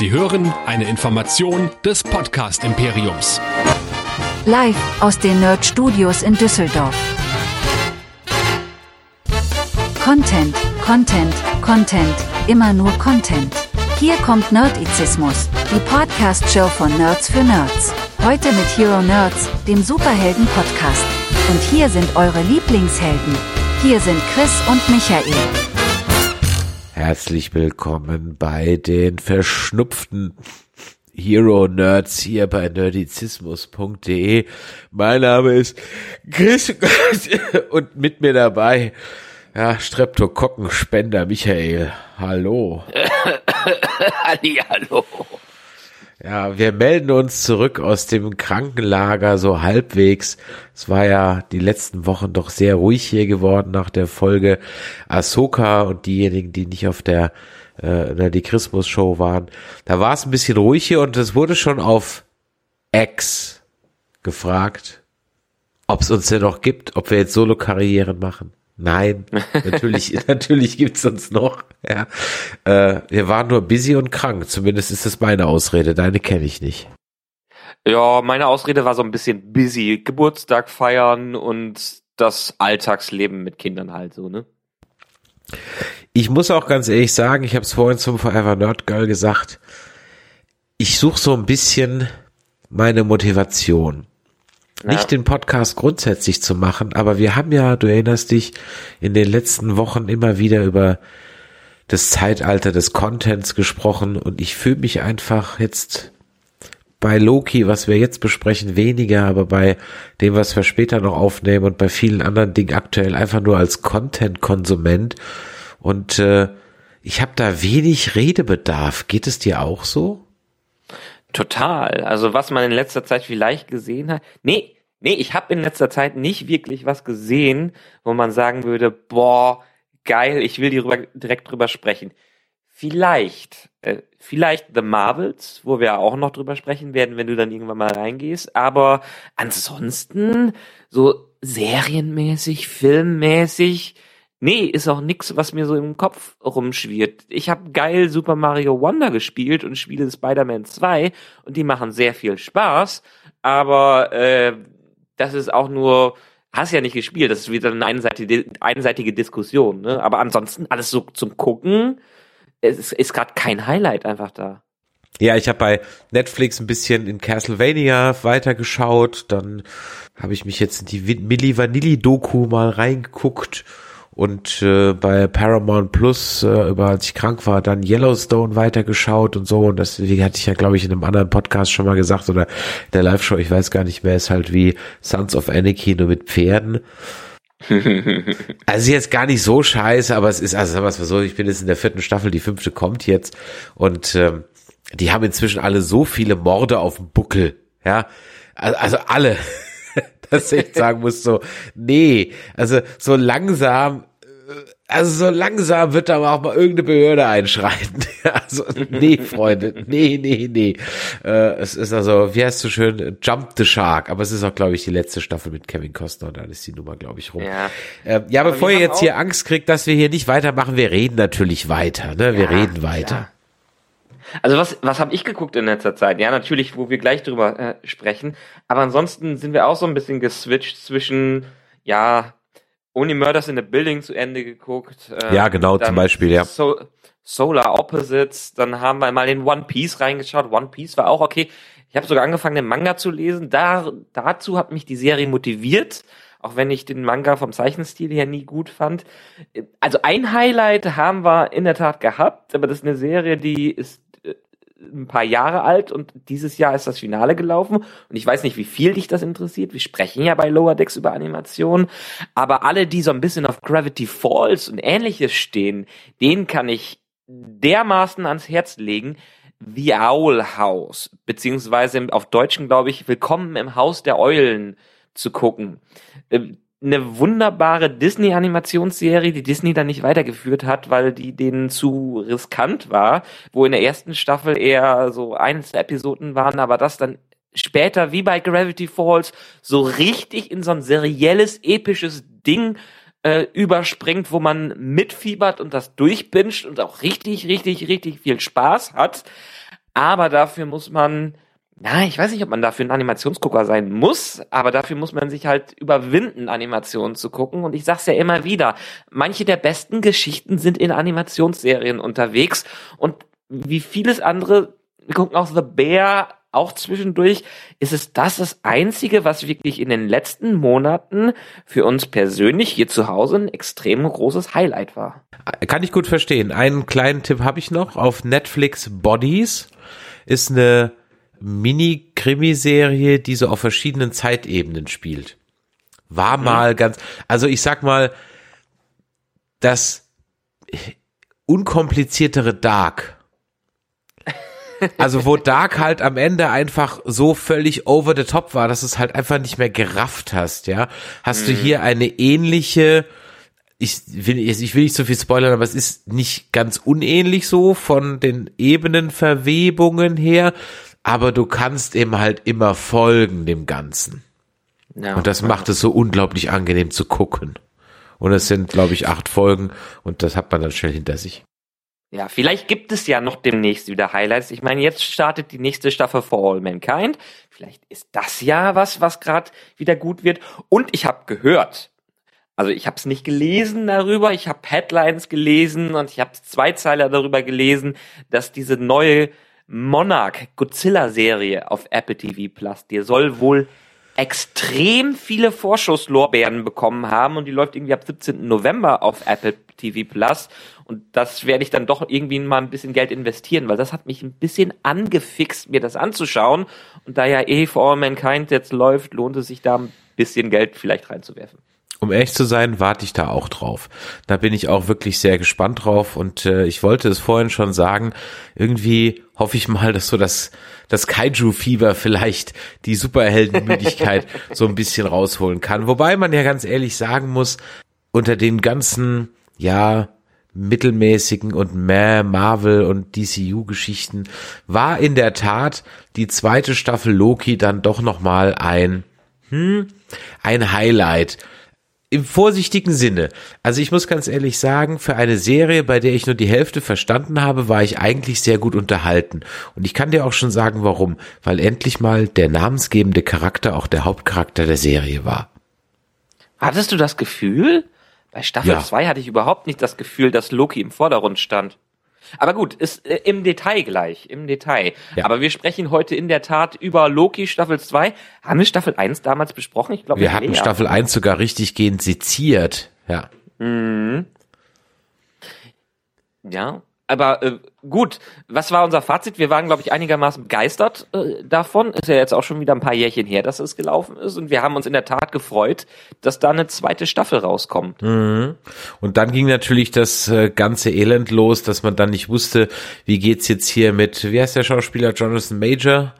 Sie hören eine Information des Podcast Imperiums. Live aus den Nerd Studios in Düsseldorf. Content, Content, Content, immer nur Content. Hier kommt Nerdizismus, die Podcast-Show von Nerds für Nerds. Heute mit Hero Nerds, dem Superhelden-Podcast. Und hier sind eure Lieblingshelden. Hier sind Chris und Michael. Herzlich willkommen bei den verschnupften Hero Nerds hier bei nerdizismus.de. Mein Name ist Chris und mit mir dabei ja, Streptokokkenspender Michael. Hallo. Halli, hallo. Ja, wir melden uns zurück aus dem Krankenlager so halbwegs. Es war ja die letzten Wochen doch sehr ruhig hier geworden nach der Folge Ahsoka und diejenigen, die nicht auf der äh, die Christmas Show waren. Da war es ein bisschen ruhig hier und es wurde schon auf X gefragt, ob es uns denn noch gibt, ob wir jetzt Solo-Karrieren machen. Nein, natürlich, natürlich gibt's uns noch. Ja. Äh, wir waren nur busy und krank. Zumindest ist das meine Ausrede. Deine kenne ich nicht. Ja, meine Ausrede war so ein bisschen busy. Geburtstag feiern und das Alltagsleben mit Kindern halt so, ne? Ich muss auch ganz ehrlich sagen, ich habe es vorhin zum Forever Nerd Girl gesagt, ich suche so ein bisschen meine Motivation. Nicht den Podcast grundsätzlich zu machen, aber wir haben ja, du erinnerst dich, in den letzten Wochen immer wieder über das Zeitalter des Contents gesprochen und ich fühle mich einfach jetzt bei Loki, was wir jetzt besprechen, weniger, aber bei dem, was wir später noch aufnehmen und bei vielen anderen Dingen aktuell einfach nur als Content-Konsument. Und äh, ich habe da wenig Redebedarf. Geht es dir auch so? Total. Also was man in letzter Zeit vielleicht gesehen hat. Nee, nee, ich habe in letzter Zeit nicht wirklich was gesehen, wo man sagen würde, boah, geil, ich will drüber, direkt drüber sprechen. Vielleicht, äh, vielleicht The Marvels, wo wir auch noch drüber sprechen werden, wenn du dann irgendwann mal reingehst. Aber ansonsten so serienmäßig, filmmäßig, nee, ist auch nix, was mir so im Kopf rumschwirrt. Ich habe geil Super Mario Wonder gespielt und spiele Spider-Man 2 und die machen sehr viel Spaß, aber äh, das ist auch nur hast ja nicht gespielt, das ist wieder eine einseitige, einseitige Diskussion, ne? Aber ansonsten alles so zum Gucken, es ist, ist gerade kein Highlight einfach da. Ja, ich habe bei Netflix ein bisschen in Castlevania weitergeschaut, dann habe ich mich jetzt in die Milli Vanilli Doku mal reingeguckt und äh, bei Paramount Plus, äh, über als ich krank war, dann Yellowstone weitergeschaut und so. Und das hatte ich ja, glaube ich, in einem anderen Podcast schon mal gesagt oder der Live-Show, ich weiß gar nicht mehr, ist halt wie Sons of Anarchy nur mit Pferden. also jetzt gar nicht so scheiße, aber es ist, also sagen wir es mal so, ich bin jetzt in der vierten Staffel, die fünfte kommt jetzt und ähm, die haben inzwischen alle so viele Morde auf dem Buckel, ja, also alle, dass ich sagen muss, so, nee, also so langsam also so langsam wird da auch mal irgendeine Behörde einschreiten. also, nee, Freunde, nee, nee, nee. Äh, es ist also, wie heißt so schön, Jump the Shark, aber es ist auch, glaube ich, die letzte Staffel mit Kevin Costner und dann ist die Nummer, glaube ich, rum. Ja, äh, ja bevor ihr jetzt hier Angst kriegt, dass wir hier nicht weitermachen, wir reden natürlich weiter, ne? Wir ja, reden weiter. Ja. Also was, was habe ich geguckt in letzter Zeit? Ja, natürlich, wo wir gleich drüber äh, sprechen. Aber ansonsten sind wir auch so ein bisschen geswitcht zwischen, ja, Only Murders in the Building zu Ende geguckt. Ähm, ja, genau, zum Beispiel, ja. So Solar Opposites, dann haben wir mal in One Piece reingeschaut. One Piece war auch okay. Ich habe sogar angefangen, den Manga zu lesen. Da, dazu hat mich die Serie motiviert, auch wenn ich den Manga vom Zeichenstil her nie gut fand. Also ein Highlight haben wir in der Tat gehabt, aber das ist eine Serie, die ist ein paar Jahre alt und dieses Jahr ist das Finale gelaufen und ich weiß nicht, wie viel dich das interessiert. Wir sprechen ja bei Lower Decks über Animationen, aber alle, die so ein bisschen auf Gravity Falls und ähnliches stehen, denen kann ich dermaßen ans Herz legen. The Owl House, beziehungsweise auf Deutschen glaube ich, Willkommen im Haus der Eulen zu gucken ähm, eine wunderbare Disney-Animationsserie, die Disney dann nicht weitergeführt hat, weil die denen zu riskant war, wo in der ersten Staffel eher so Einzelepisoden waren, aber das dann später wie bei Gravity Falls so richtig in so ein serielles, episches Ding äh, überspringt, wo man mitfiebert und das durchbinscht und auch richtig, richtig, richtig viel Spaß hat. Aber dafür muss man, na, ich weiß nicht, ob man dafür ein Animationsgucker sein muss, aber dafür muss man sich halt überwinden, Animationen zu gucken. Und ich sag's ja immer wieder, manche der besten Geschichten sind in Animationsserien unterwegs und wie vieles andere, wir gucken auch The Bear, auch zwischendurch, ist es das das Einzige, was wirklich in den letzten Monaten für uns persönlich hier zu Hause ein extrem großes Highlight war. Kann ich gut verstehen. Einen kleinen Tipp habe ich noch. Auf Netflix Bodies ist eine Mini-Krimiserie, die so auf verschiedenen Zeitebenen spielt. War mhm. mal ganz, also ich sag mal, das unkompliziertere Dark also wo Dark halt am Ende einfach so völlig over the top war, dass du es halt einfach nicht mehr gerafft hast, ja. Hast mhm. du hier eine ähnliche, ich will, ich will nicht so viel spoilern, aber es ist nicht ganz unähnlich so von den Ebenenverwebungen her, aber du kannst eben halt immer folgen dem Ganzen. Ja, und das macht es so unglaublich angenehm zu gucken. Und es sind, glaube ich, acht Folgen und das hat man dann schnell hinter sich. Ja, vielleicht gibt es ja noch demnächst wieder Highlights. Ich meine, jetzt startet die nächste Staffel For All Mankind. Vielleicht ist das ja was, was gerade wieder gut wird. Und ich habe gehört, also ich habe es nicht gelesen darüber, ich habe Headlines gelesen und ich habe Zweizeiler darüber gelesen, dass diese neue Monarch Godzilla Serie auf Apple TV Plus, die soll wohl extrem viele Vorschusslorbeeren bekommen haben und die läuft irgendwie ab 17. November auf Apple TV Plus und das werde ich dann doch irgendwie mal ein bisschen Geld investieren, weil das hat mich ein bisschen angefixt, mir das anzuschauen und da ja eh For All Mankind jetzt läuft, lohnt es sich da ein bisschen Geld vielleicht reinzuwerfen. Um ehrlich zu sein, warte ich da auch drauf. Da bin ich auch wirklich sehr gespannt drauf und äh, ich wollte es vorhin schon sagen, irgendwie hoffe ich mal, dass so das das Kaiju-Fieber vielleicht die Superheldenmüdigkeit so ein bisschen rausholen kann. Wobei man ja ganz ehrlich sagen muss, unter den ganzen, ja, mittelmäßigen und mehr Marvel und DCU-Geschichten war in der Tat die zweite Staffel Loki dann doch noch mal ein hm, ein Highlight im vorsichtigen Sinne. Also ich muss ganz ehrlich sagen, für eine Serie, bei der ich nur die Hälfte verstanden habe, war ich eigentlich sehr gut unterhalten. Und ich kann dir auch schon sagen, warum. Weil endlich mal der namensgebende Charakter auch der Hauptcharakter der Serie war. Hattest du das Gefühl? Bei Staffel 2 ja. hatte ich überhaupt nicht das Gefühl, dass Loki im Vordergrund stand. Aber gut, ist äh, im Detail gleich, im Detail. Ja. Aber wir sprechen heute in der Tat über Loki Staffel 2. Haben wir Staffel 1 damals besprochen? Ich glaube, wir hatten mehr. Staffel 1 sogar richtig gehend seziert. Ja. Mhm. Ja, aber äh, gut, was war unser Fazit? Wir waren, glaube ich, einigermaßen begeistert äh, davon. Ist ja jetzt auch schon wieder ein paar Jährchen her, dass es gelaufen ist. Und wir haben uns in der Tat gefreut, dass da eine zweite Staffel rauskommt. Mhm. Und dann ging natürlich das äh, ganze Elend los, dass man dann nicht wusste, wie geht's jetzt hier mit, wie heißt der Schauspieler, Jonathan Major?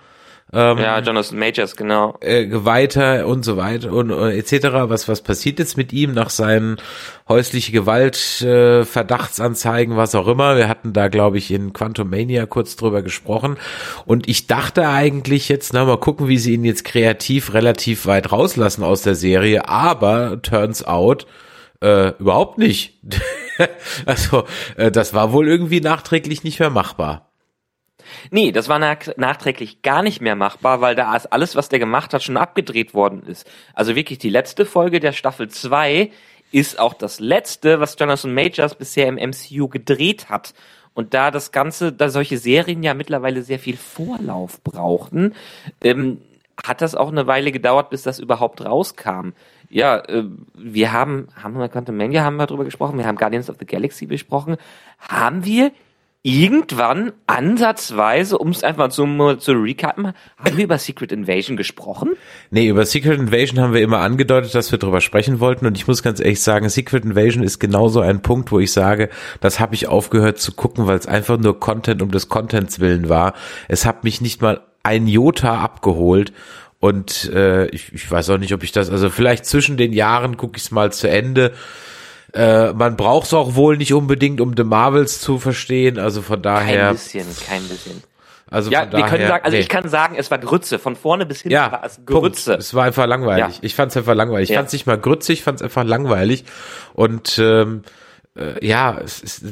Ähm, ja, Jonathan Majors, genau. Äh, weiter und so weiter und äh, etc. Was was passiert jetzt mit ihm nach seinen häusliche Gewalt äh, Verdachtsanzeigen, was auch immer? Wir hatten da glaube ich in Quantum Mania kurz drüber gesprochen und ich dachte eigentlich jetzt, na mal gucken, wie sie ihn jetzt kreativ relativ weit rauslassen aus der Serie, aber turns out äh, überhaupt nicht. also äh, das war wohl irgendwie nachträglich nicht mehr machbar. Nee, das war nachträglich gar nicht mehr machbar, weil da alles, was der gemacht hat, schon abgedreht worden ist. Also wirklich die letzte Folge der Staffel 2 ist auch das letzte, was Jonathan Majors bisher im MCU gedreht hat. Und da das Ganze, da solche Serien ja mittlerweile sehr viel Vorlauf brauchten, ähm, hat das auch eine Weile gedauert, bis das überhaupt rauskam. Ja, äh, wir haben, haben wir Quantum Mania haben wir drüber gesprochen, wir haben Guardians of the Galaxy besprochen. Haben wir irgendwann ansatzweise, um es einfach zu, zu recappen, haben wir über Secret Invasion gesprochen? Nee, über Secret Invasion haben wir immer angedeutet, dass wir drüber sprechen wollten und ich muss ganz ehrlich sagen, Secret Invasion ist genauso ein Punkt, wo ich sage, das habe ich aufgehört zu gucken, weil es einfach nur Content um des Contents willen war. Es hat mich nicht mal ein Jota abgeholt und äh, ich, ich weiß auch nicht, ob ich das, also vielleicht zwischen den Jahren gucke ich es mal zu Ende äh, man braucht es auch wohl nicht unbedingt, um The Marvels zu verstehen. Also von daher. Kein bisschen, kein bisschen. Also ja, wir können sagen, also nee. ich kann sagen, es war Grütze, von vorne bis hinten ja, war es Grütze. Punkt. Es war einfach langweilig. Ja. Ich fand es einfach langweilig. Ich ja. fand es nicht mal grützig, ich fand es einfach langweilig. Und ähm, äh, ja, es ist,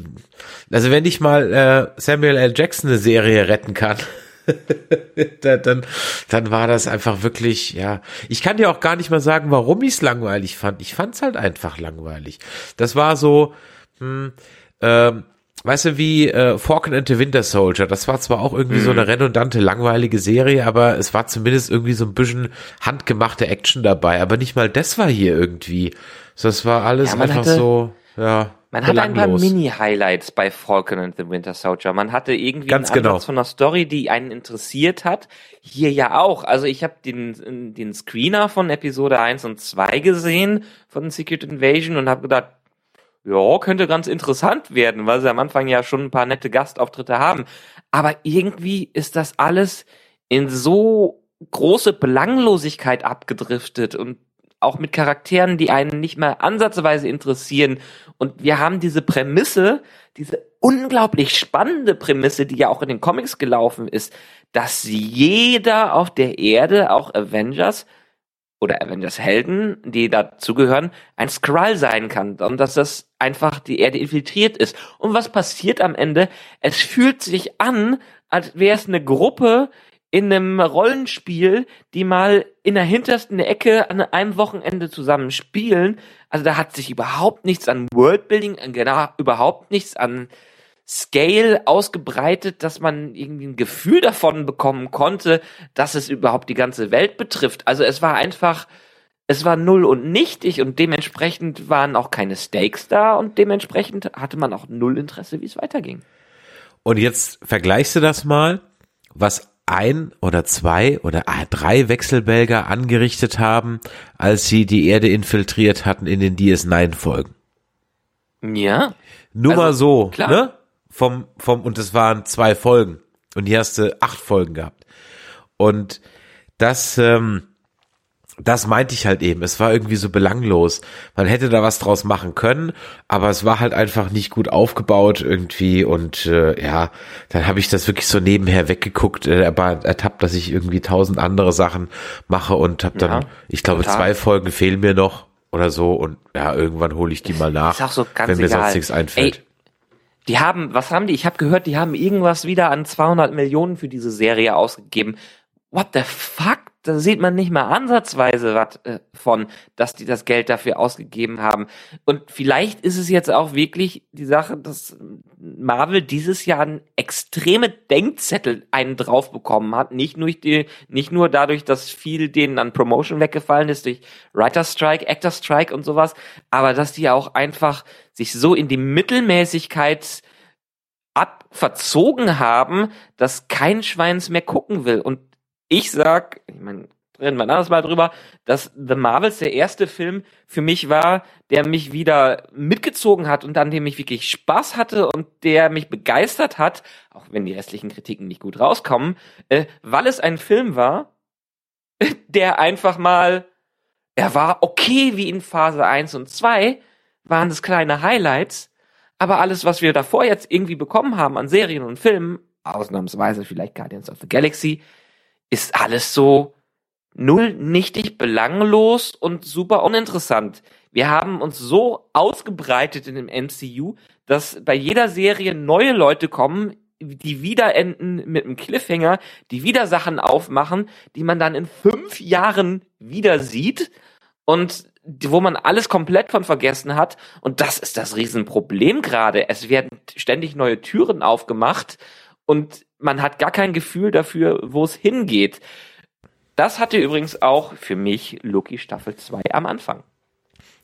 also wenn ich mal äh, Samuel L. Jackson eine Serie retten kann, dann, dann war das einfach wirklich, ja. Ich kann dir auch gar nicht mal sagen, warum ich es langweilig fand. Ich fand es halt einfach langweilig. Das war so, hm, ähm, weißt du, wie äh, Falcon and the Winter Soldier, das war zwar auch irgendwie mhm. so eine redundante, langweilige Serie, aber es war zumindest irgendwie so ein bisschen handgemachte Action dabei, aber nicht mal das war hier irgendwie. Das war alles ja, einfach hatte, so, ja. Man hatte ein paar Mini-Highlights bei Falcon and the Winter Soldier. Man hatte irgendwie Ganz einen genau. von einer Story, die einen interessiert hat. Hier ja auch. Also ich habe den, den Screener von Episode 1 und 2 gesehen von Secret Invasion und habe gedacht, ja, könnte ganz interessant werden, weil sie am Anfang ja schon ein paar nette Gastauftritte haben. Aber irgendwie ist das alles in so große Belanglosigkeit abgedriftet und auch mit Charakteren, die einen nicht mehr ansatzweise interessieren. Und wir haben diese Prämisse, diese unglaublich spannende Prämisse, die ja auch in den Comics gelaufen ist, dass jeder auf der Erde, auch Avengers, oder Avengers Helden, die dazugehören, ein Skrull sein kann und dass das einfach die Erde infiltriert ist. Und was passiert am Ende? Es fühlt sich an, als wäre es eine Gruppe in einem Rollenspiel, die mal in der hintersten Ecke an einem Wochenende zusammen spielen. Also da hat sich überhaupt nichts an Worldbuilding, genau, überhaupt nichts an Scale ausgebreitet, dass man irgendwie ein Gefühl davon bekommen konnte, dass es überhaupt die ganze Welt betrifft. Also es war einfach, es war null und nichtig und dementsprechend waren auch keine Stakes da und dementsprechend hatte man auch null Interesse, wie es weiterging. Und jetzt vergleichst du das mal, was ein oder zwei oder drei Wechselbelger angerichtet haben, als sie die Erde infiltriert hatten in den DS9-Folgen. Ja. Nur also, mal so, klar. ne? vom, vom, und es waren zwei Folgen. Und hier hast du acht Folgen gehabt. Und das, ähm, das meinte ich halt eben. Es war irgendwie so belanglos. Man hätte da was draus machen können, aber es war halt einfach nicht gut aufgebaut irgendwie. Und äh, ja, dann habe ich das wirklich so nebenher weggeguckt, äh, aber ertappt, dass ich irgendwie tausend andere Sachen mache und habe dann, ja, ich glaube, total. zwei Folgen fehlen mir noch oder so. Und ja, irgendwann hole ich die mal nach, so wenn mir egal. sonst nichts einfällt. Ey, die haben, was haben die? Ich habe gehört, die haben irgendwas wieder an 200 Millionen für diese Serie ausgegeben. What the fuck? Da sieht man nicht mal ansatzweise was äh, von, dass die das Geld dafür ausgegeben haben. Und vielleicht ist es jetzt auch wirklich die Sache, dass Marvel dieses Jahr einen extreme Denkzettel einen drauf bekommen hat. Nicht nur, die, nicht nur dadurch, dass viel denen an Promotion weggefallen ist durch Writer Strike, Actor Strike und sowas, aber dass die auch einfach sich so in die Mittelmäßigkeit abverzogen haben, dass kein Schweins mehr gucken will. Und ich sag, ich meine, reden wir ein anderes Mal drüber, dass The Marvels der erste Film für mich war, der mich wieder mitgezogen hat und an dem ich wirklich Spaß hatte und der mich begeistert hat, auch wenn die restlichen Kritiken nicht gut rauskommen, äh, weil es ein Film war, der einfach mal, er war okay wie in Phase 1 und 2, waren es kleine Highlights, aber alles, was wir davor jetzt irgendwie bekommen haben an Serien und Filmen, ausnahmsweise vielleicht Guardians of the Galaxy, ist alles so null nichtig, belanglos und super uninteressant. Wir haben uns so ausgebreitet in dem MCU, dass bei jeder Serie neue Leute kommen, die wieder enden mit einem Cliffhanger, die wieder Sachen aufmachen, die man dann in fünf Jahren wieder sieht und wo man alles komplett von vergessen hat. Und das ist das Riesenproblem gerade. Es werden ständig neue Türen aufgemacht und man hat gar kein Gefühl dafür, wo es hingeht. Das hatte übrigens auch für mich Loki Staffel 2 am Anfang.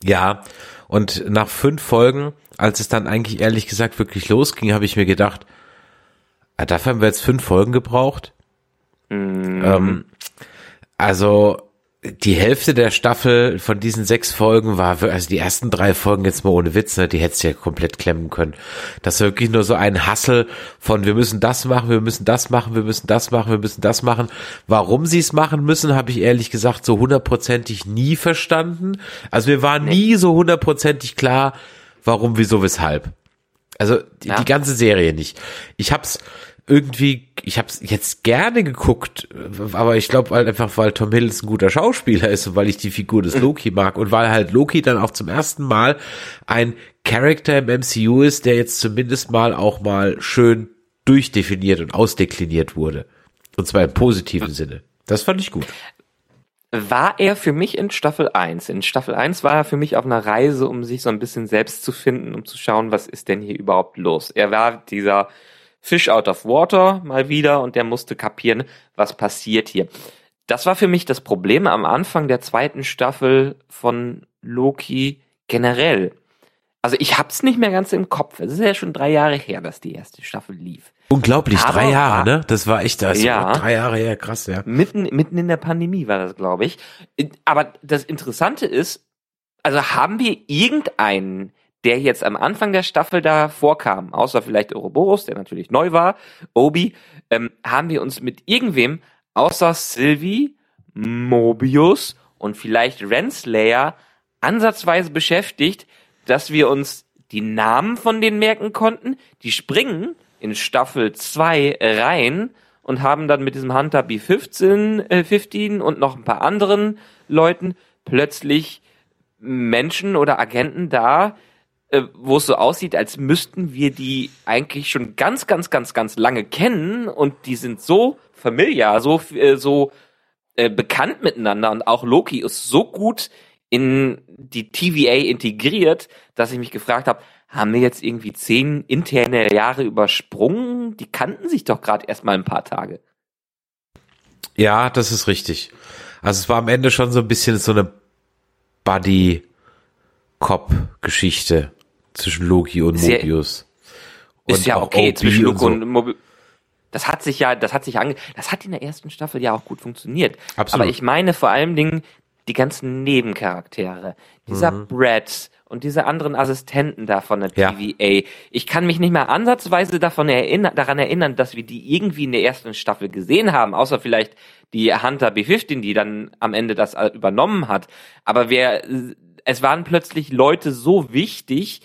Ja, und nach fünf Folgen, als es dann eigentlich ehrlich gesagt wirklich losging, habe ich mir gedacht, ah, dafür haben wir jetzt fünf Folgen gebraucht. Mhm. Ähm, also die Hälfte der Staffel von diesen sechs Folgen war, also die ersten drei Folgen jetzt mal ohne Witz, ne, die hättest du ja komplett klemmen können. Das ist wirklich nur so ein Hassel von, wir müssen das machen, wir müssen das machen, wir müssen das machen, wir müssen das machen. Warum sie es machen müssen, habe ich ehrlich gesagt so hundertprozentig nie verstanden. Also mir war nie so hundertprozentig klar, warum, wieso, weshalb. Also die, ja. die ganze Serie nicht. Ich hab's irgendwie, ich habe es jetzt gerne geguckt, aber ich glaube halt einfach, weil Tom Hiddleston ein guter Schauspieler ist und weil ich die Figur des Loki mag und weil halt Loki dann auch zum ersten Mal ein Charakter im MCU ist, der jetzt zumindest mal auch mal schön durchdefiniert und ausdekliniert wurde. Und zwar im positiven Sinne. Das fand ich gut. War er für mich in Staffel 1. In Staffel 1 war er für mich auf einer Reise, um sich so ein bisschen selbst zu finden, um zu schauen, was ist denn hier überhaupt los. Er war dieser Fish out of water mal wieder und der musste kapieren, was passiert hier. Das war für mich das Problem am Anfang der zweiten Staffel von Loki generell. Also ich hab's nicht mehr ganz im Kopf. Es ist ja schon drei Jahre her, dass die erste Staffel lief. Unglaublich, Aber drei Jahre, ne? Das war echt das. Ja. Drei Jahre her, krass, ja. Mitten, mitten in der Pandemie war das, glaube ich. Aber das Interessante ist, also haben wir irgendeinen der jetzt am Anfang der Staffel da vorkam, außer vielleicht Ouroboros, der natürlich neu war, Obi, ähm, haben wir uns mit irgendwem außer Sylvie, Mobius und vielleicht Renslayer ansatzweise beschäftigt, dass wir uns die Namen von denen merken konnten. Die springen in Staffel 2 rein und haben dann mit diesem Hunter B15 äh, 15 und noch ein paar anderen Leuten plötzlich Menschen oder Agenten da, äh, wo es so aussieht, als müssten wir die eigentlich schon ganz, ganz, ganz, ganz lange kennen und die sind so familiar, so, äh, so äh, bekannt miteinander und auch Loki ist so gut in die TVA integriert, dass ich mich gefragt habe, haben wir jetzt irgendwie zehn interne Jahre übersprungen? Die kannten sich doch gerade erst mal ein paar Tage. Ja, das ist richtig. Also es war am Ende schon so ein bisschen so eine Buddy-Cop-Geschichte zwischen Loki und ist Mobius. Ja, ist ja okay OP zwischen Loki und, so. und Mobius. Das hat sich ja, das hat sich ange, das hat in der ersten Staffel ja auch gut funktioniert. Absolut. Aber ich meine vor allem Dingen die ganzen Nebencharaktere, dieser mhm. Brad und diese anderen Assistenten da von der ja. TVA. Ich kann mich nicht mehr ansatzweise davon erinnern, daran erinnern, dass wir die irgendwie in der ersten Staffel gesehen haben, außer vielleicht die Hunter B15, die dann am Ende das übernommen hat. Aber wer, es waren plötzlich Leute so wichtig,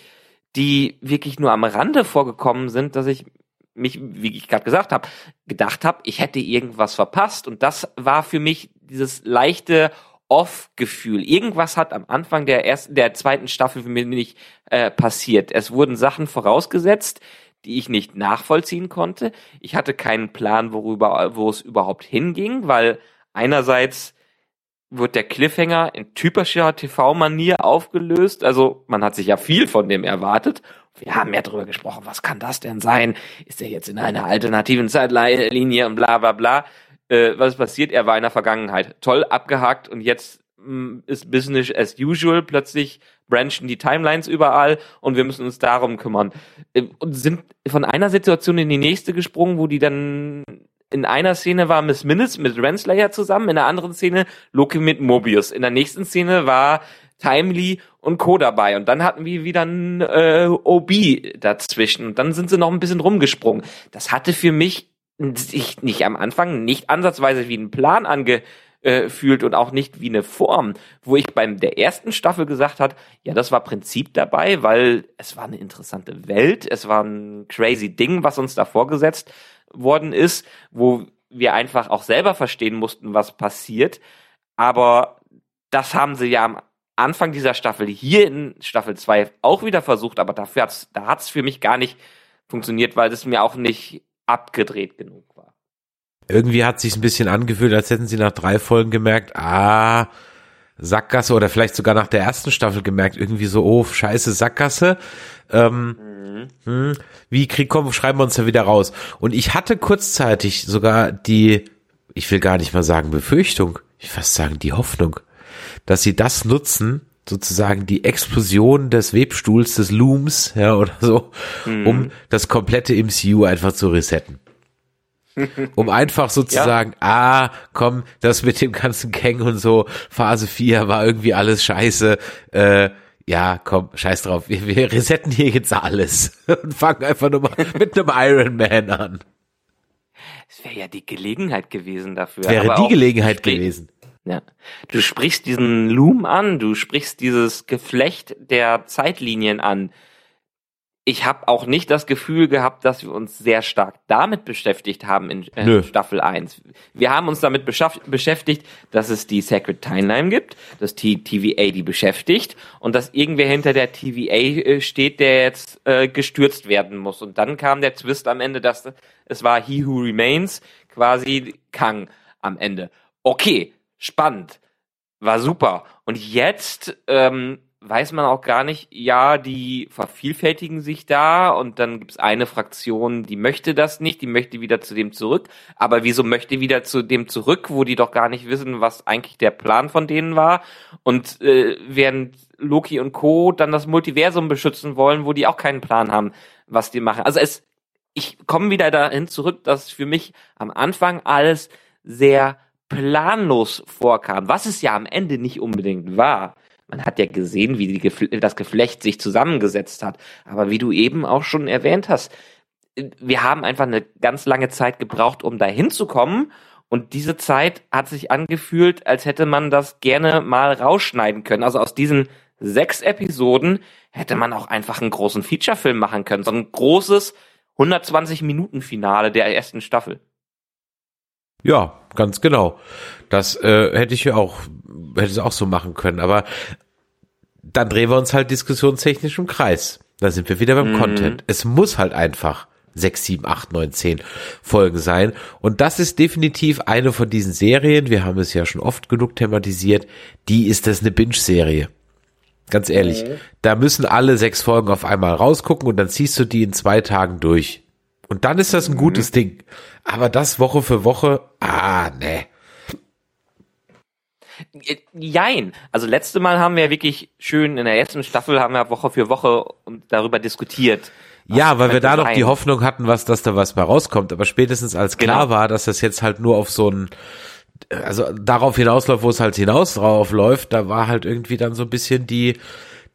die wirklich nur am Rande vorgekommen sind, dass ich mich, wie ich gerade gesagt habe, gedacht habe, ich hätte irgendwas verpasst. Und das war für mich dieses leichte Off-Gefühl. Irgendwas hat am Anfang der ersten, der zweiten Staffel für mich nicht äh, passiert. Es wurden Sachen vorausgesetzt, die ich nicht nachvollziehen konnte. Ich hatte keinen Plan, worüber, wo es überhaupt hinging, weil einerseits wird der Cliffhanger in typischer TV-Manier aufgelöst. Also man hat sich ja viel von dem erwartet. Wir haben ja drüber gesprochen, was kann das denn sein? Ist er jetzt in einer alternativen Zeitlinie und bla bla bla. Äh, was passiert? Er war in der Vergangenheit toll abgehakt und jetzt mh, mm, ist Business as usual. Plötzlich branchen die Timelines überall und wir müssen uns darum kümmern. Äh, und sind von einer Situation in die nächste gesprungen, wo die dann in einer Szene war Miss Minutes mit Renslayer zusammen, in der anderen Szene Loki mit Mobius. In der nächsten Szene war Timely und Co. dabei. Und dann hatten wir wieder ein äh, OB dazwischen. Und dann sind sie noch ein bisschen rumgesprungen. Das hatte für mich sich nicht am Anfang nicht ansatzweise wie ein Plan angefühlt und auch nicht wie eine Form, wo ich beim der ersten Staffel gesagt hat, ja, das war Prinzip dabei, weil es war eine interessante Welt, es war ein crazy Ding, was uns da vorgesetzt worden ist, wo wir einfach auch selber verstehen mussten, was passiert. Aber das haben sie ja am Anfang dieser Staffel hier in Staffel 2 auch wieder versucht, aber dafür hat's, da hat's für mich gar nicht funktioniert, weil es mir auch nicht abgedreht genug war. Irgendwie hat sich ein bisschen angefühlt, als hätten sie nach drei Folgen gemerkt, ah, Sackgasse oder vielleicht sogar nach der ersten Staffel gemerkt, irgendwie so, oh, scheiße, Sackgasse. Ähm, mhm. hm, wie krieg, komm, schreiben wir uns da wieder raus. Und ich hatte kurzzeitig sogar die, ich will gar nicht mal sagen Befürchtung, ich fast sagen die Hoffnung, dass sie das nutzen, sozusagen die Explosion des Webstuhls, des Looms, ja, oder so, mhm. um das komplette MCU einfach zu resetten um einfach sozusagen, ja. ah, komm, das mit dem ganzen Gang und so, Phase 4 war irgendwie alles scheiße, äh, ja, komm, scheiß drauf, wir, wir resetten hier jetzt alles und fangen einfach nur mal mit einem Iron Man an. Es wäre ja die Gelegenheit gewesen dafür. Wäre die Gelegenheit gewesen. Ja. Du sprichst diesen Loom an, du sprichst dieses Geflecht der Zeitlinien an ich habe auch nicht das Gefühl gehabt, dass wir uns sehr stark damit beschäftigt haben in äh, Staffel 1. Wir haben uns damit beschäftigt, dass es die Sacred Timeline gibt, dass die TVA die beschäftigt und dass irgendwer hinter der TVA äh, steht, der jetzt äh, gestürzt werden muss. Und dann kam der Twist am Ende, dass es war He Who Remains, quasi Kang am Ende. Okay, spannend, war super. Und jetzt ähm, weiß man auch gar nicht, ja, die vervielfältigen sich da und dann gibt's eine Fraktion, die möchte das nicht, die möchte wieder zu dem zurück. Aber wieso möchte wieder zu dem zurück, wo die doch gar nicht wissen, was eigentlich der Plan von denen war? Und äh, während Loki und Co. dann das Multiversum beschützen wollen, wo die auch keinen Plan haben, was die machen. Also es, ich komme wieder dahin zurück, dass für mich am Anfang alles sehr planlos vorkam, was es ja am Ende nicht unbedingt war man hat ja gesehen, wie die, das Geflecht sich zusammengesetzt hat. Aber wie du eben auch schon erwähnt hast, wir haben einfach eine ganz lange Zeit gebraucht, um dahin zu kommen. Und diese Zeit hat sich angefühlt, als hätte man das gerne mal rausschneiden können. Also aus diesen sechs Episoden hätte man auch einfach einen großen Featurefilm machen können. So ein großes 120 Minuten Finale der ersten Staffel. Ja, ganz genau. Das äh, hätte ich ja auch, hätte es auch so machen können. Aber dann drehen wir uns halt diskussionstechnisch im Kreis. Da sind wir wieder beim mhm. Content. Es muss halt einfach sechs, sieben, acht, neun, zehn Folgen sein. Und das ist definitiv eine von diesen Serien. Wir haben es ja schon oft genug thematisiert. Die ist das eine Binge-Serie. Ganz ehrlich. Mhm. Da müssen alle sechs Folgen auf einmal rausgucken und dann ziehst du die in zwei Tagen durch. Und dann ist das ein gutes mhm. Ding. Aber das Woche für Woche, ah, ne. Jein. Also letzte Mal haben wir wirklich schön in der ersten Staffel haben wir Woche für Woche darüber diskutiert. Ja, weil wir da noch die Hoffnung hatten, was, dass da was bei rauskommt. Aber spätestens als klar genau. war, dass das jetzt halt nur auf so ein, also darauf hinausläuft, wo es halt hinaus drauf läuft, da war halt irgendwie dann so ein bisschen die,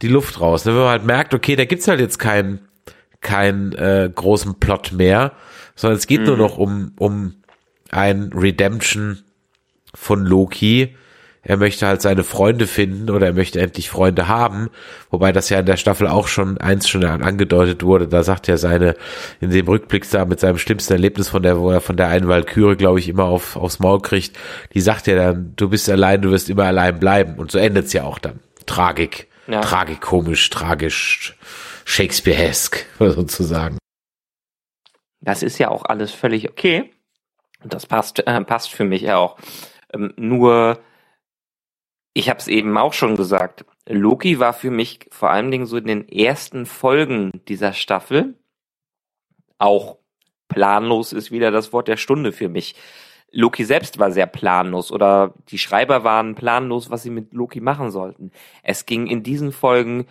die Luft raus. Ne? Wenn man halt merkt, okay, da gibt's halt jetzt keinen, keinen äh, großen Plot mehr, sondern es geht mhm. nur noch um, um ein Redemption von Loki, er möchte halt seine Freunde finden oder er möchte endlich Freunde haben, wobei das ja in der Staffel auch schon eins schon angedeutet wurde, da sagt er seine, in dem Rückblick da mit seinem schlimmsten Erlebnis von der, wo er von der einen Walküre, glaube ich, immer auf, aufs Maul kriegt, die sagt ja dann, du bist allein, du wirst immer allein bleiben und so endet's ja auch dann. Tragik, ja. tragikomisch, tragisch, Shakespeare-esque, sozusagen. Das ist ja auch alles völlig okay. Das passt, äh, passt für mich auch. Ähm, nur ich habe es eben auch schon gesagt. Loki war für mich vor allen Dingen so in den ersten Folgen dieser Staffel auch planlos ist wieder das Wort der Stunde für mich. Loki selbst war sehr planlos oder die Schreiber waren planlos, was sie mit Loki machen sollten. Es ging in diesen Folgen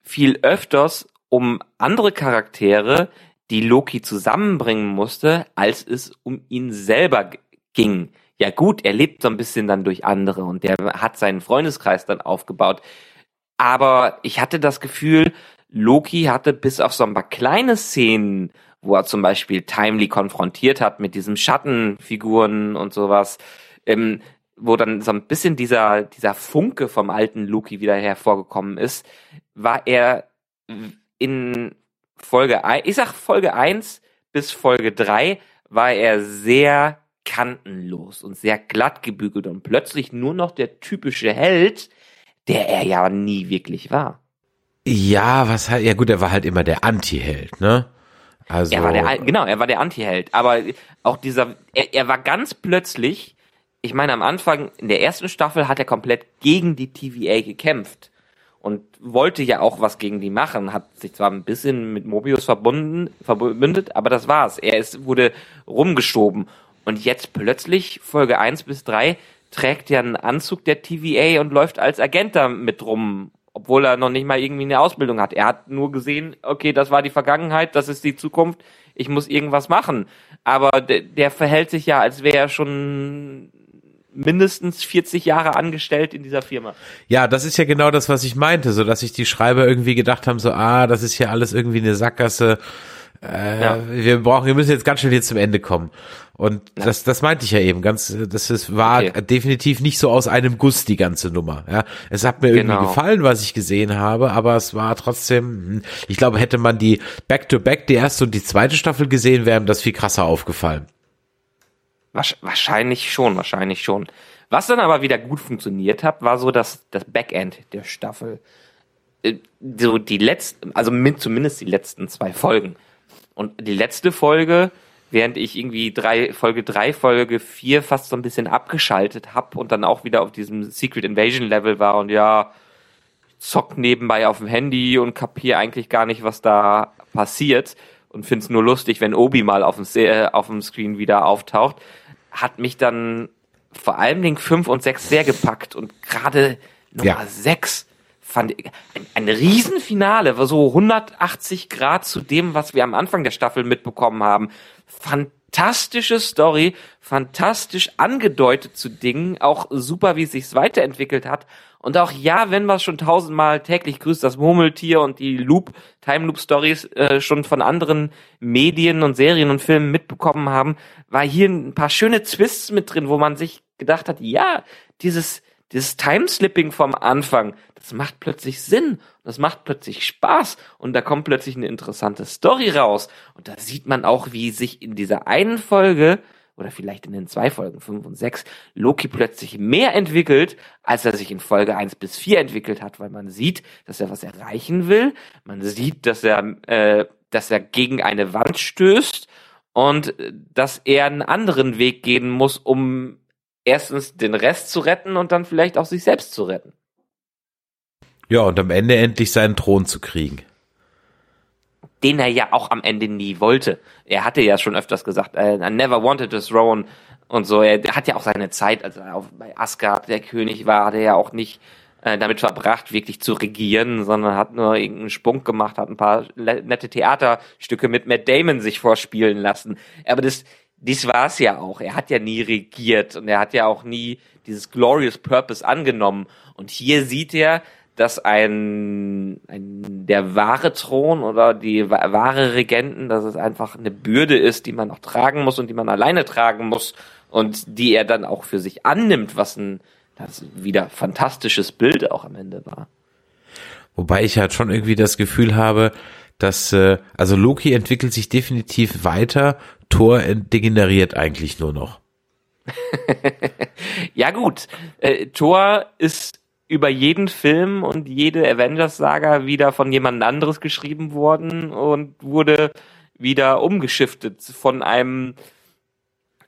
viel öfters um andere Charaktere, die Loki zusammenbringen musste, als es um ihn selber ging ja gut, er lebt so ein bisschen dann durch andere und der hat seinen Freundeskreis dann aufgebaut. Aber ich hatte das Gefühl, Loki hatte bis auf so ein paar kleine Szenen, wo er zum Beispiel Timely konfrontiert hat mit diesen Schattenfiguren und sowas, ähm, wo dann so ein bisschen dieser, dieser Funke vom alten Loki wieder hervorgekommen ist, war er in Folge 1, ich sag Folge 1 bis Folge 3 war er sehr kantenlos und sehr glatt gebügelt und plötzlich nur noch der typische Held, der er ja nie wirklich war. Ja, was halt, ja gut, er war halt immer der Anti-Held, ne? Also. Er war der, genau, er war der Anti-Held. Aber auch dieser, er, er war ganz plötzlich, ich meine, am Anfang, in der ersten Staffel hat er komplett gegen die TVA gekämpft und wollte ja auch was gegen die machen, hat sich zwar ein bisschen mit Mobius verbunden, verbündet, aber das war's. Er ist, wurde rumgeschoben und jetzt plötzlich, Folge 1 bis 3, trägt er einen Anzug der TVA und läuft als Agent da mit rum, obwohl er noch nicht mal irgendwie eine Ausbildung hat. Er hat nur gesehen, okay, das war die Vergangenheit, das ist die Zukunft, ich muss irgendwas machen. Aber der, der verhält sich ja, als wäre er schon mindestens 40 Jahre angestellt in dieser Firma. Ja, das ist ja genau das, was ich meinte, so dass sich die Schreiber irgendwie gedacht haben, so, ah, das ist ja alles irgendwie eine Sackgasse äh, ja. wir brauchen, wir müssen jetzt ganz schnell hier zum Ende kommen. Und ja. das, das meinte ich ja eben ganz, das ist, war okay. definitiv nicht so aus einem Guss die ganze Nummer. Ja, es hat mir irgendwie genau. gefallen, was ich gesehen habe, aber es war trotzdem, hm, ich glaube, hätte man die Back to Back, die erste und die zweite Staffel gesehen, wäre das viel krasser aufgefallen. Wahrscheinlich schon, wahrscheinlich schon. Was dann aber wieder gut funktioniert hat, war so das, das Backend der Staffel. Äh, so die letzten, also mit, zumindest die letzten zwei Folgen. Und die letzte Folge, während ich irgendwie drei, Folge drei, Folge vier fast so ein bisschen abgeschaltet hab und dann auch wieder auf diesem Secret Invasion Level war und ja, zock nebenbei auf dem Handy und kapier eigentlich gar nicht, was da passiert und find's nur lustig, wenn Obi mal auf dem, äh, auf dem Screen wieder auftaucht, hat mich dann vor allem Dingen 5 und 6 sehr gepackt und gerade Nummer ja. 6 fand ich ein, ein Riesenfinale, war so 180 Grad zu dem, was wir am Anfang der Staffel mitbekommen haben. Fantastische Story, fantastisch angedeutet zu Dingen, auch super, wie es sich weiterentwickelt hat. Und auch ja, wenn wir schon tausendmal täglich grüßt das Murmeltier und die Loop, Time Loop Stories äh, schon von anderen Medien und Serien und Filmen mitbekommen haben, war hier ein paar schöne Twists mit drin, wo man sich gedacht hat, ja, dieses, dieses Timeslipping vom Anfang, das macht plötzlich Sinn, das macht plötzlich Spaß und da kommt plötzlich eine interessante Story raus. Und da sieht man auch, wie sich in dieser einen Folge oder vielleicht in den zwei Folgen, fünf und sechs, Loki plötzlich mehr entwickelt, als er sich in Folge eins bis vier entwickelt hat, weil man sieht, dass er was erreichen will, man sieht, dass er, äh, dass er gegen eine Wand stößt und äh, dass er einen anderen Weg gehen muss, um erstens den Rest zu retten und dann vielleicht auch sich selbst zu retten. Ja, und am Ende endlich seinen Thron zu kriegen. Den er ja auch am Ende nie wollte. Er hatte ja schon öfters gesagt, äh, I never wanted a throne und so. Er, er hat ja auch seine Zeit, als er auf, bei Asgard der König war, hat er ja auch nicht äh, damit verbracht, wirklich zu regieren, sondern hat nur irgendeinen Spunk gemacht, hat ein paar nette Theaterstücke mit Matt Damon sich vorspielen lassen. Aber das, dies war es ja auch. Er hat ja nie regiert und er hat ja auch nie dieses Glorious Purpose angenommen. Und hier sieht er, dass ein, ein der wahre Thron oder die wahre Regenten, dass es einfach eine Bürde ist, die man auch tragen muss und die man alleine tragen muss und die er dann auch für sich annimmt, was ein das wieder fantastisches Bild auch am Ende war. Wobei ich halt schon irgendwie das Gefühl habe, dass äh, also Loki entwickelt sich definitiv weiter Thor degeneriert eigentlich nur noch. ja gut, äh, Thor ist über jeden Film und jede Avengers-Saga wieder von jemand anderes geschrieben worden und wurde wieder umgeschiftet von einem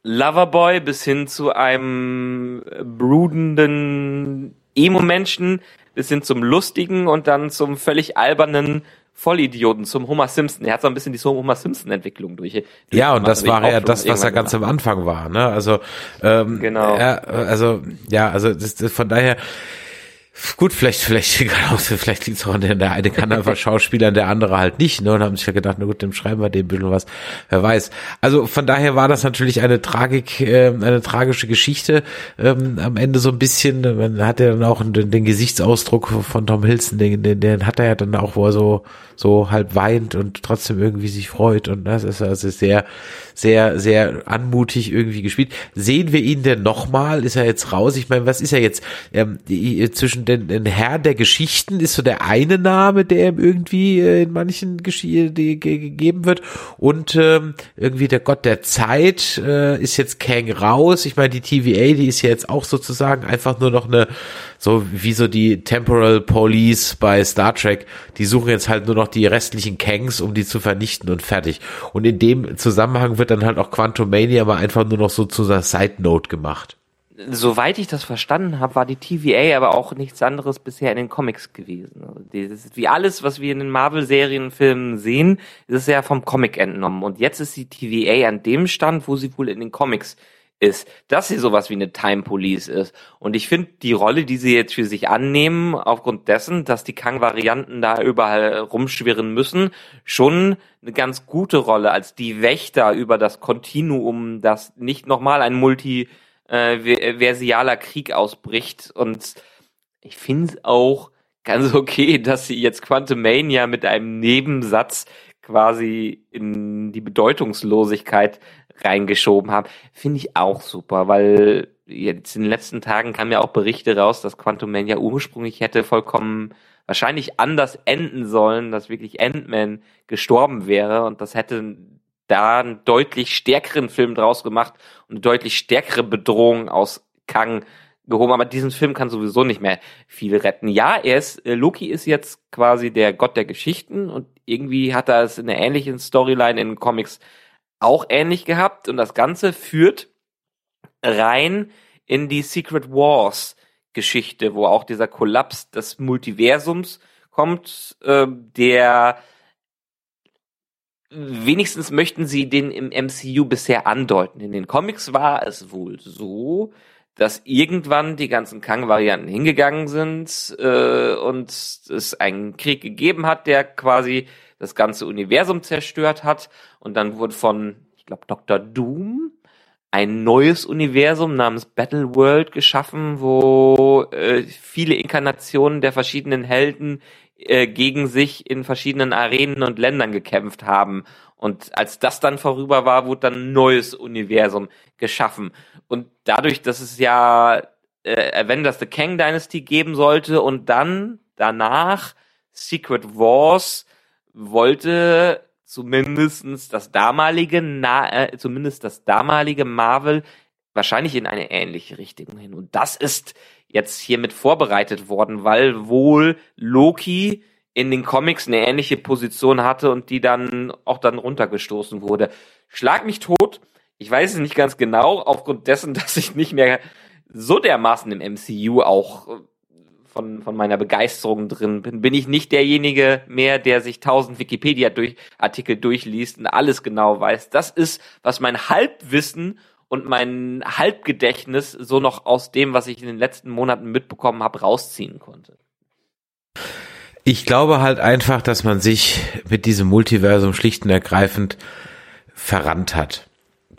Loverboy bis hin zu einem broodenden Emo-Menschen bis hin zum lustigen und dann zum völlig albernen Vollidioten zum Homer Simpson. Er hat so ein bisschen die Homer Simpson-Entwicklung durch, durch. Ja, und das war ja das, was er ganz am Anfang war. Ne? Also ähm, genau. Er, also ja, also das, das, von daher Gut, vielleicht, vielleicht, vielleicht liegt es auch an der, der eine kann einfach Schauspielern, der andere halt nicht, ne? Und haben sich ja gedacht, na gut, dem schreiben wir dem bisschen was, wer weiß. Also von daher war das natürlich eine Tragik, äh, eine tragische Geschichte, ähm, am Ende so ein bisschen, man hat ja dann auch den, den Gesichtsausdruck von Tom Hilson, den, den, den hat er ja dann auch, wo er so, so halb weint und trotzdem irgendwie sich freut und das ist also sehr, sehr, sehr anmutig irgendwie gespielt. Sehen wir ihn denn nochmal? Ist er jetzt raus? Ich meine, was ist er jetzt? Ähm, die, zwischen den, den Herr der Geschichten ist so der eine Name, der ihm irgendwie äh, in manchen Geschichten gegeben wird und ähm, irgendwie der Gott der Zeit äh, ist jetzt Kang raus. Ich meine, die TVA, die ist ja jetzt auch sozusagen einfach nur noch eine so wie so die Temporal Police bei Star Trek, die suchen jetzt halt nur noch die restlichen Kangs, um die zu vernichten und fertig. Und in dem Zusammenhang wird dann halt auch Quantum Mania mal einfach nur noch so zu einer Side Note gemacht. Soweit ich das verstanden habe, war die TVA aber auch nichts anderes bisher in den Comics gewesen. Also ist wie alles, was wir in den Marvel-Serien, Filmen sehen, ist es ja vom Comic entnommen. Und jetzt ist die TVA an dem Stand, wo sie wohl in den Comics ist, dass sie sowas wie eine Time Police ist. Und ich finde die Rolle, die sie jetzt für sich annehmen, aufgrund dessen, dass die Kang-Varianten da überall rumschwirren müssen, schon eine ganz gute Rolle als die Wächter über das Kontinuum, dass nicht nochmal ein multiversialer äh, Krieg ausbricht. Und ich finde es auch ganz okay, dass sie jetzt Quantum Mania mit einem Nebensatz quasi in die Bedeutungslosigkeit reingeschoben haben, finde ich auch super, weil jetzt in den letzten Tagen kamen ja auch Berichte raus, dass Quantum Man ja ursprünglich hätte vollkommen wahrscheinlich anders enden sollen, dass wirklich Ant-Man gestorben wäre und das hätte da einen deutlich stärkeren Film draus gemacht und eine deutlich stärkere Bedrohung aus Kang gehoben, aber diesen Film kann sowieso nicht mehr viel retten. Ja, er ist, äh, Loki ist jetzt quasi der Gott der Geschichten und irgendwie hat er es in einer ähnlichen Storyline in den Comics auch ähnlich gehabt und das Ganze führt rein in die Secret Wars Geschichte, wo auch dieser Kollaps des Multiversums kommt, äh, der wenigstens möchten sie den im MCU bisher andeuten. In den Comics war es wohl so, dass irgendwann die ganzen Kang-Varianten hingegangen sind äh, und es einen Krieg gegeben hat, der quasi das ganze Universum zerstört hat. Und dann wurde von, ich glaube, Dr. Doom ein neues Universum namens Battle World geschaffen, wo äh, viele Inkarnationen der verschiedenen Helden äh, gegen sich in verschiedenen Arenen und Ländern gekämpft haben. Und als das dann vorüber war, wurde dann ein neues Universum geschaffen. Und dadurch, dass es ja äh, Avengers The Kang Dynasty geben sollte und dann danach Secret Wars wollte zumindestens das damalige, Na äh, zumindest das damalige Marvel wahrscheinlich in eine ähnliche Richtung hin. Und das ist jetzt hiermit vorbereitet worden, weil wohl Loki in den Comics eine ähnliche Position hatte und die dann auch dann runtergestoßen wurde. Schlag mich tot. Ich weiß es nicht ganz genau, aufgrund dessen, dass ich nicht mehr so dermaßen im MCU auch von, von meiner Begeisterung drin bin, bin ich nicht derjenige mehr, der sich tausend Wikipedia-Artikel durchliest und alles genau weiß. Das ist, was mein Halbwissen und mein Halbgedächtnis so noch aus dem, was ich in den letzten Monaten mitbekommen habe, rausziehen konnte. Ich glaube halt einfach, dass man sich mit diesem Multiversum schlicht und ergreifend verrannt hat.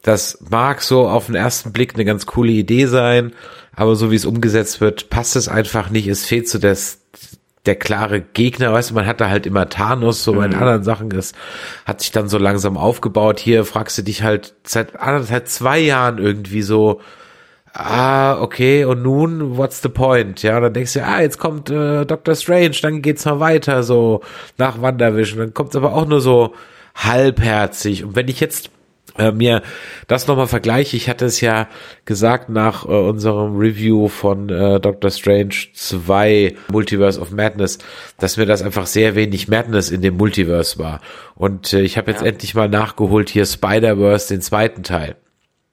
Das mag so auf den ersten Blick eine ganz coole Idee sein aber so wie es umgesetzt wird, passt es einfach nicht. Es fehlt so das, der klare Gegner, weißt du, man hatte halt immer Thanos, so mhm. anderen Sachen, das hat sich dann so langsam aufgebaut. Hier fragst du dich halt seit anderthalb, zwei Jahren irgendwie so, ah, okay, und nun, what's the point? Ja, und dann denkst du, ah, jetzt kommt äh, Doctor Strange, dann geht's mal weiter, so nach Wandervision. Dann kommt's aber auch nur so halbherzig. Und wenn ich jetzt äh, mir das nochmal vergleiche, ich hatte es ja gesagt nach äh, unserem Review von äh, Doctor Strange 2 Multiverse of Madness, dass mir das einfach sehr wenig Madness in dem Multiverse war. Und äh, ich habe jetzt ja. endlich mal nachgeholt hier Spider-Verse, den zweiten Teil.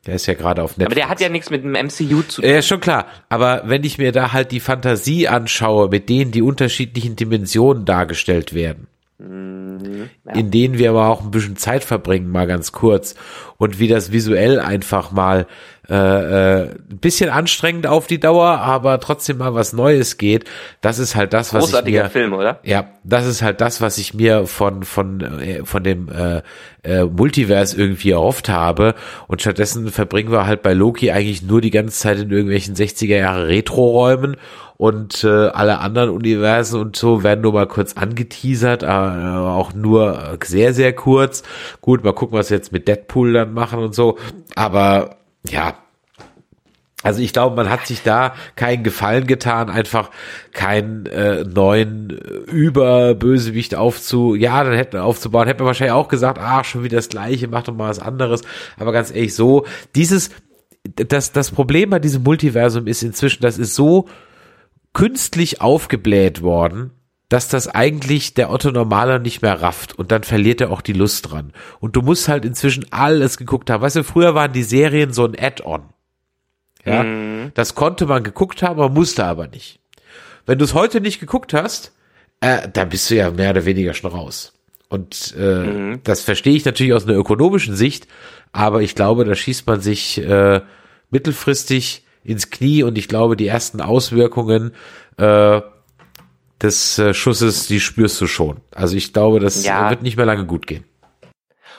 Der ist ja gerade auf Netflix. Aber der hat ja nichts mit dem MCU zu tun. Ja, schon klar. Aber wenn ich mir da halt die Fantasie anschaue, mit denen die unterschiedlichen Dimensionen dargestellt werden, Mhm. In denen wir aber auch ein bisschen Zeit verbringen, mal ganz kurz. Und wie das visuell einfach mal äh, äh, ein bisschen anstrengend auf die Dauer, aber trotzdem mal was Neues geht. Das ist halt das, was Großartiger ich mir, Film, oder? Ja, das ist halt das, was ich mir von von äh, von dem äh, äh, Multiverse irgendwie erhofft habe. Und stattdessen verbringen wir halt bei Loki eigentlich nur die ganze Zeit in irgendwelchen 60er Jahre Retro-Räumen und äh, alle anderen Universen und so werden nur mal kurz angeteasert, aber äh, auch nur sehr, sehr kurz. Gut, mal gucken, was wir jetzt mit Deadpool dann machen und so. Aber ja, also ich glaube, man hat sich da keinen Gefallen getan, einfach keinen äh, neuen äh, Überbösewicht aufzu, ja, dann hätten aufzubauen, hätte man wahrscheinlich auch gesagt, ah, schon wieder das Gleiche, mach doch mal was anderes. Aber ganz ehrlich, so dieses, das das Problem bei diesem Multiversum ist inzwischen, das ist so künstlich aufgebläht worden, dass das eigentlich der Otto Normaler nicht mehr rafft und dann verliert er auch die Lust dran. Und du musst halt inzwischen alles geguckt haben. Weißt du, früher waren die Serien so ein Add-on. Ja, mhm. das konnte man geguckt haben, man musste aber nicht. Wenn du es heute nicht geguckt hast, äh, dann bist du ja mehr oder weniger schon raus. Und äh, mhm. das verstehe ich natürlich aus einer ökonomischen Sicht, aber ich glaube, da schießt man sich äh, mittelfristig ins Knie und ich glaube, die ersten Auswirkungen äh, des äh, Schusses, die spürst du schon. Also ich glaube, das ja. wird nicht mehr lange gut gehen.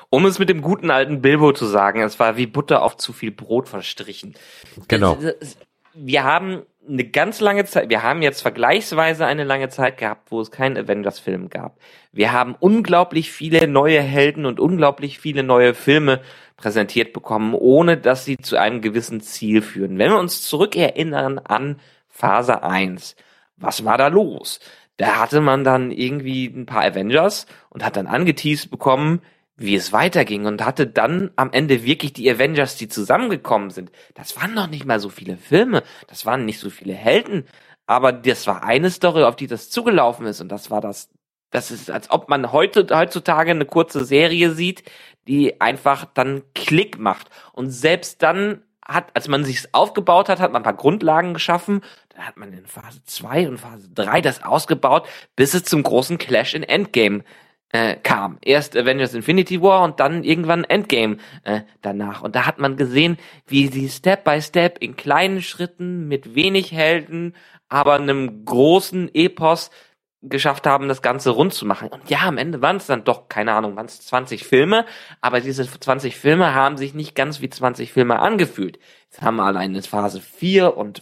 Um es mit dem guten alten Bilbo zu sagen, es war wie Butter auf zu viel Brot verstrichen. Genau. Wir haben eine ganz lange Zeit, wir haben jetzt vergleichsweise eine lange Zeit gehabt, wo es keinen Avengers-Film gab. Wir haben unglaublich viele neue Helden und unglaublich viele neue Filme präsentiert bekommen, ohne dass sie zu einem gewissen Ziel führen. Wenn wir uns zurückerinnern an Phase 1, was war da los? Da hatte man dann irgendwie ein paar Avengers und hat dann angeteased bekommen, wie es weiterging und hatte dann am Ende wirklich die Avengers, die zusammengekommen sind. Das waren noch nicht mal so viele Filme, das waren nicht so viele Helden, aber das war eine Story, auf die das zugelaufen ist und das war das, das ist, als ob man heute, heutzutage eine kurze Serie sieht, die einfach dann Klick macht und selbst dann hat, als man sich's aufgebaut hat, hat man ein paar Grundlagen geschaffen. Dann hat man in Phase 2 und Phase 3 das ausgebaut, bis es zum großen Clash in Endgame äh, kam. Erst Avengers Infinity War und dann irgendwann Endgame äh, danach. Und da hat man gesehen, wie sie Step by Step in kleinen Schritten mit wenig Helden, aber einem großen Epos geschafft haben, das Ganze rund zu machen. Und ja, am Ende waren es dann doch, keine Ahnung, waren es 20 Filme, aber diese 20 Filme haben sich nicht ganz wie 20 Filme angefühlt. Jetzt haben wir allein in Phase 4 und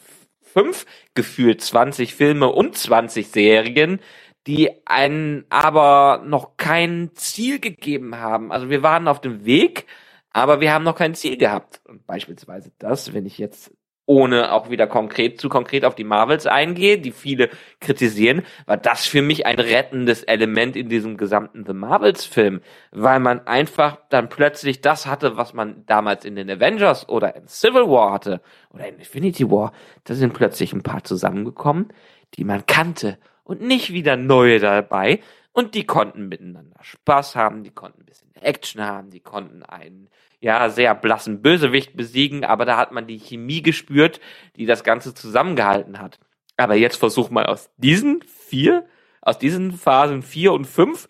5 gefühlt 20 Filme und 20 Serien, die einen aber noch kein Ziel gegeben haben. Also wir waren auf dem Weg, aber wir haben noch kein Ziel gehabt. Und beispielsweise das, wenn ich jetzt ohne auch wieder konkret zu konkret auf die Marvels eingehe, die viele kritisieren, war das für mich ein rettendes Element in diesem gesamten The Marvels Film, weil man einfach dann plötzlich das hatte, was man damals in den Avengers oder in Civil War hatte oder in Infinity War. Da sind plötzlich ein paar zusammengekommen, die man kannte und nicht wieder neue dabei. Und die konnten miteinander Spaß haben, die konnten ein bisschen Action haben, die konnten einen, ja, sehr blassen Bösewicht besiegen, aber da hat man die Chemie gespürt, die das Ganze zusammengehalten hat. Aber jetzt versuch mal aus diesen vier, aus diesen Phasen vier und fünf,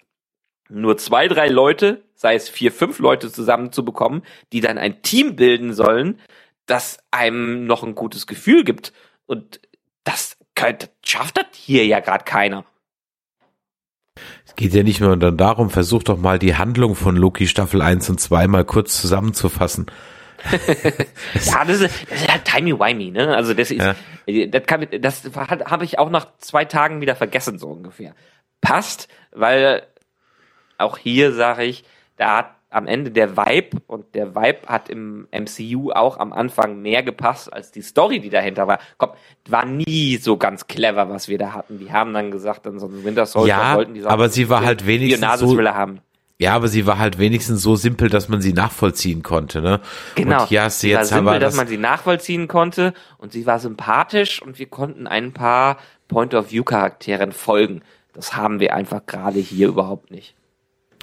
nur zwei, drei Leute, sei es vier, fünf Leute zusammenzubekommen, die dann ein Team bilden sollen, das einem noch ein gutes Gefühl gibt. Und das könnte, schafft das hier ja gerade keiner. Es geht ja nicht nur dann darum, versuch doch mal die Handlung von Loki Staffel 1 und 2 mal kurz zusammenzufassen. ja, das ist, das ist halt timey-wimey, ne? Also das ist, ja. das, kann, das habe ich auch nach zwei Tagen wieder vergessen, so ungefähr. Passt, weil auch hier sage ich, da hat am Ende der Vibe und der Vibe hat im MCU auch am Anfang mehr gepasst als die Story, die dahinter war. Komm, war nie so ganz clever, was wir da hatten. Die haben dann gesagt, dann so ein Winter Soldier ja, wollten die Sachen aber sie war halt wenigstens so, haben. Ja, aber sie war halt wenigstens so simpel, dass man sie nachvollziehen konnte, ne? Genau. Und du sie jetzt war simpel, aber dass man sie nachvollziehen konnte und sie war sympathisch und wir konnten ein paar Point-of-View-Charakteren folgen. Das haben wir einfach gerade hier überhaupt nicht.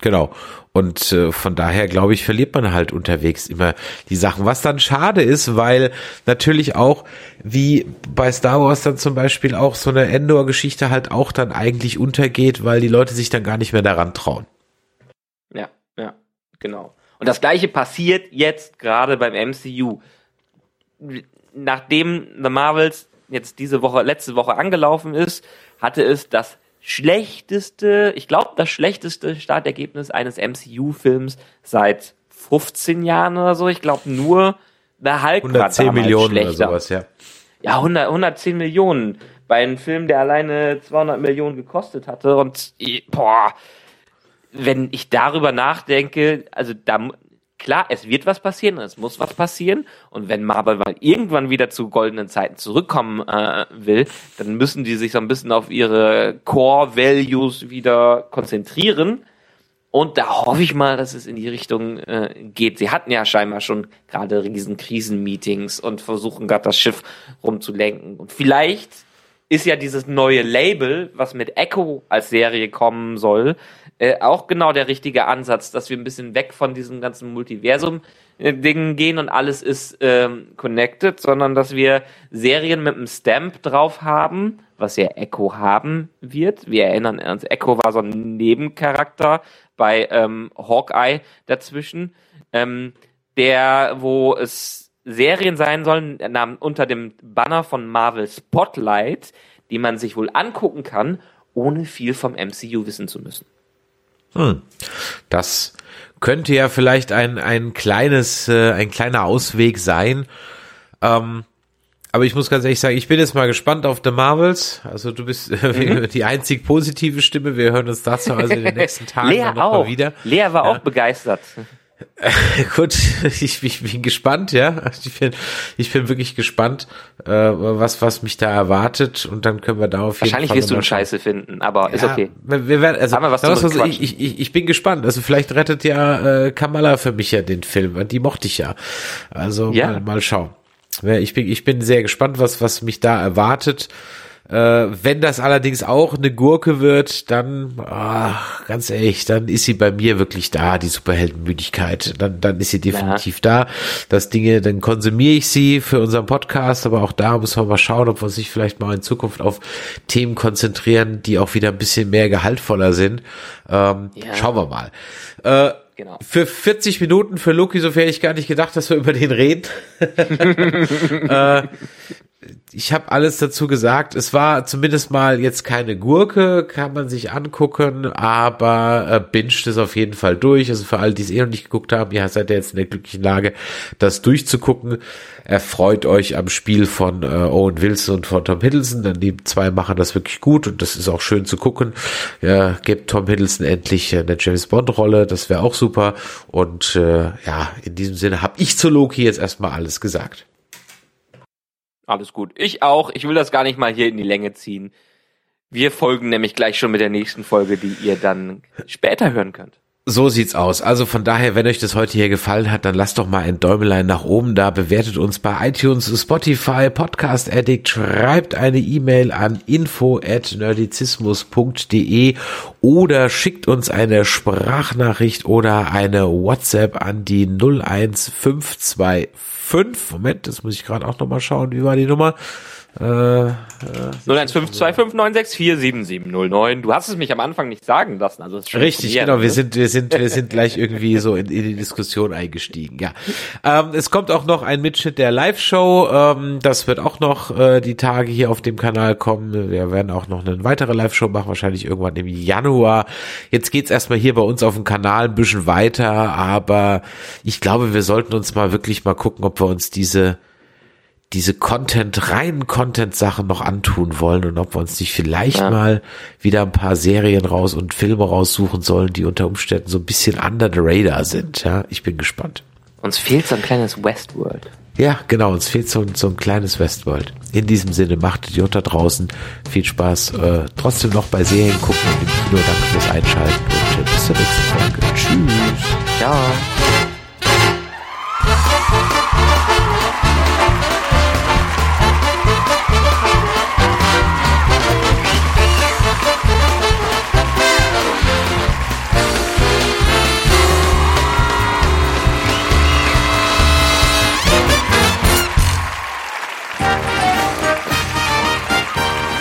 Genau. Und äh, von daher, glaube ich, verliert man halt unterwegs immer die Sachen. Was dann schade ist, weil natürlich auch, wie bei Star Wars dann zum Beispiel auch so eine Endor-Geschichte halt auch dann eigentlich untergeht, weil die Leute sich dann gar nicht mehr daran trauen. Ja, ja, genau. Und das gleiche passiert jetzt gerade beim MCU. Nachdem The Marvels jetzt diese Woche, letzte Woche angelaufen ist, hatte es das schlechteste, ich glaube, das schlechteste Startergebnis eines MCU-Films seit 15 Jahren oder so. Ich glaube, nur der Hulk 110 Millionen schlechter. oder sowas, ja. Ja, 100, 110 Millionen. Bei einem Film, der alleine 200 Millionen gekostet hatte und, boah, wenn ich darüber nachdenke, also da, klar, es wird was passieren, es muss was passieren. Und wenn Marvel mal irgendwann wieder zu goldenen Zeiten zurückkommen äh, will, dann müssen die sich so ein bisschen auf ihre Core Values wieder konzentrieren. Und da hoffe ich mal, dass es in die Richtung äh, geht. Sie hatten ja scheinbar schon gerade riesen Krisenmeetings und versuchen gerade das Schiff rumzulenken. Und vielleicht ist ja dieses neue Label, was mit Echo als Serie kommen soll, äh, auch genau der richtige Ansatz, dass wir ein bisschen weg von diesem ganzen Multiversum-Dingen äh, gehen und alles ist ähm, connected, sondern dass wir Serien mit einem Stamp drauf haben, was ja Echo haben wird. Wir erinnern uns, Echo war so ein Nebencharakter bei ähm, Hawkeye dazwischen, ähm, der, wo es Serien sein sollen, unter dem Banner von Marvel Spotlight, die man sich wohl angucken kann, ohne viel vom MCU wissen zu müssen. Hm. Das könnte ja vielleicht ein, ein kleines, äh, ein kleiner Ausweg sein. Ähm, aber ich muss ganz ehrlich sagen, ich bin jetzt mal gespannt auf The Marvels. Also du bist mhm. die einzig positive Stimme. Wir hören uns dazu also in den nächsten Tagen Lea noch auch. mal wieder. Lea war ja. auch begeistert. Gut, ich, ich, bin gespannt, ja. Ich bin, ich bin wirklich gespannt, äh, was, was mich da erwartet und dann können wir da auf jeden Wahrscheinlich Fall wirst du einen Scheiße finden, aber ja, ist okay. Wir werden, also, was was, ich, ich, ich bin gespannt. Also vielleicht rettet ja äh, Kamala für mich ja den Film, die mochte ich ja. Also ja. Mal, mal schauen. Ich bin, ich bin sehr gespannt, was, was mich da erwartet. Äh, wenn das allerdings auch eine Gurke wird, dann, ach, ganz ehrlich, dann ist sie bei mir wirklich da, die Superheldenmüdigkeit. Dann, dann ist sie definitiv ja. da. Das Dinge, dann konsumiere ich sie für unseren Podcast, aber auch da müssen wir mal schauen, ob wir uns nicht vielleicht mal in Zukunft auf Themen konzentrieren, die auch wieder ein bisschen mehr gehaltvoller sind. Ähm, ja. Schauen wir mal. Äh, Genau. Für 40 Minuten für Loki, so hätte ich gar nicht gedacht, dass wir über den reden. äh, ich habe alles dazu gesagt. Es war zumindest mal jetzt keine Gurke, kann man sich angucken, aber äh, binscht es auf jeden Fall durch. Also für alle, die es eh noch nicht geguckt haben, ihr seid ja jetzt in der glücklichen Lage, das durchzugucken. Erfreut euch am Spiel von äh, Owen Wilson und von Tom Hiddleston, denn die zwei machen das wirklich gut und das ist auch schön zu gucken. Ja, gebt Tom Hiddleston endlich eine James Bond Rolle, das wäre auch super. Und äh, ja, in diesem Sinne habe ich zu Loki jetzt erstmal alles gesagt. Alles gut. Ich auch. Ich will das gar nicht mal hier in die Länge ziehen. Wir folgen nämlich gleich schon mit der nächsten Folge, die ihr dann später hören könnt. So sieht's aus. Also von daher, wenn euch das heute hier gefallen hat, dann lasst doch mal ein Däumelein nach oben da, bewertet uns bei iTunes, Spotify, Podcast Addict, schreibt eine E-Mail an info at nerdizismus.de oder schickt uns eine Sprachnachricht oder eine WhatsApp an die 01525 fünf. Moment, das muss ich gerade auch nochmal schauen. Wie war die Nummer? Äh, äh, 015259647709. Du hast es mich am Anfang nicht sagen lassen. Also ist Richtig, genau. Wir ne? sind, wir sind, wir sind gleich irgendwie so in, in die Diskussion eingestiegen. Ja, ähm, es kommt auch noch ein Mitschnitt der Live-Show. Ähm, das wird auch noch äh, die Tage hier auf dem Kanal kommen. Wir werden auch noch eine weitere Live-Show machen, wahrscheinlich irgendwann im Januar. Jetzt geht's erstmal hier bei uns auf dem Kanal ein bisschen weiter, aber ich glaube, wir sollten uns mal wirklich mal gucken, ob wir uns diese diese Content, reinen Content-Sachen noch antun wollen und ob wir uns nicht vielleicht ja. mal wieder ein paar Serien raus und Filme raussuchen sollen, die unter Umständen so ein bisschen under the radar sind. Ja, ich bin gespannt. Uns fehlt so ein kleines Westworld. Ja, genau, uns fehlt so, so ein kleines Westworld. In diesem Sinne, macht Idiot da draußen viel Spaß. Äh, trotzdem noch bei Serien gucken und im Kino. Danke fürs Einschalten und äh, bis zur nächsten Folge. Tschüss. Ciao.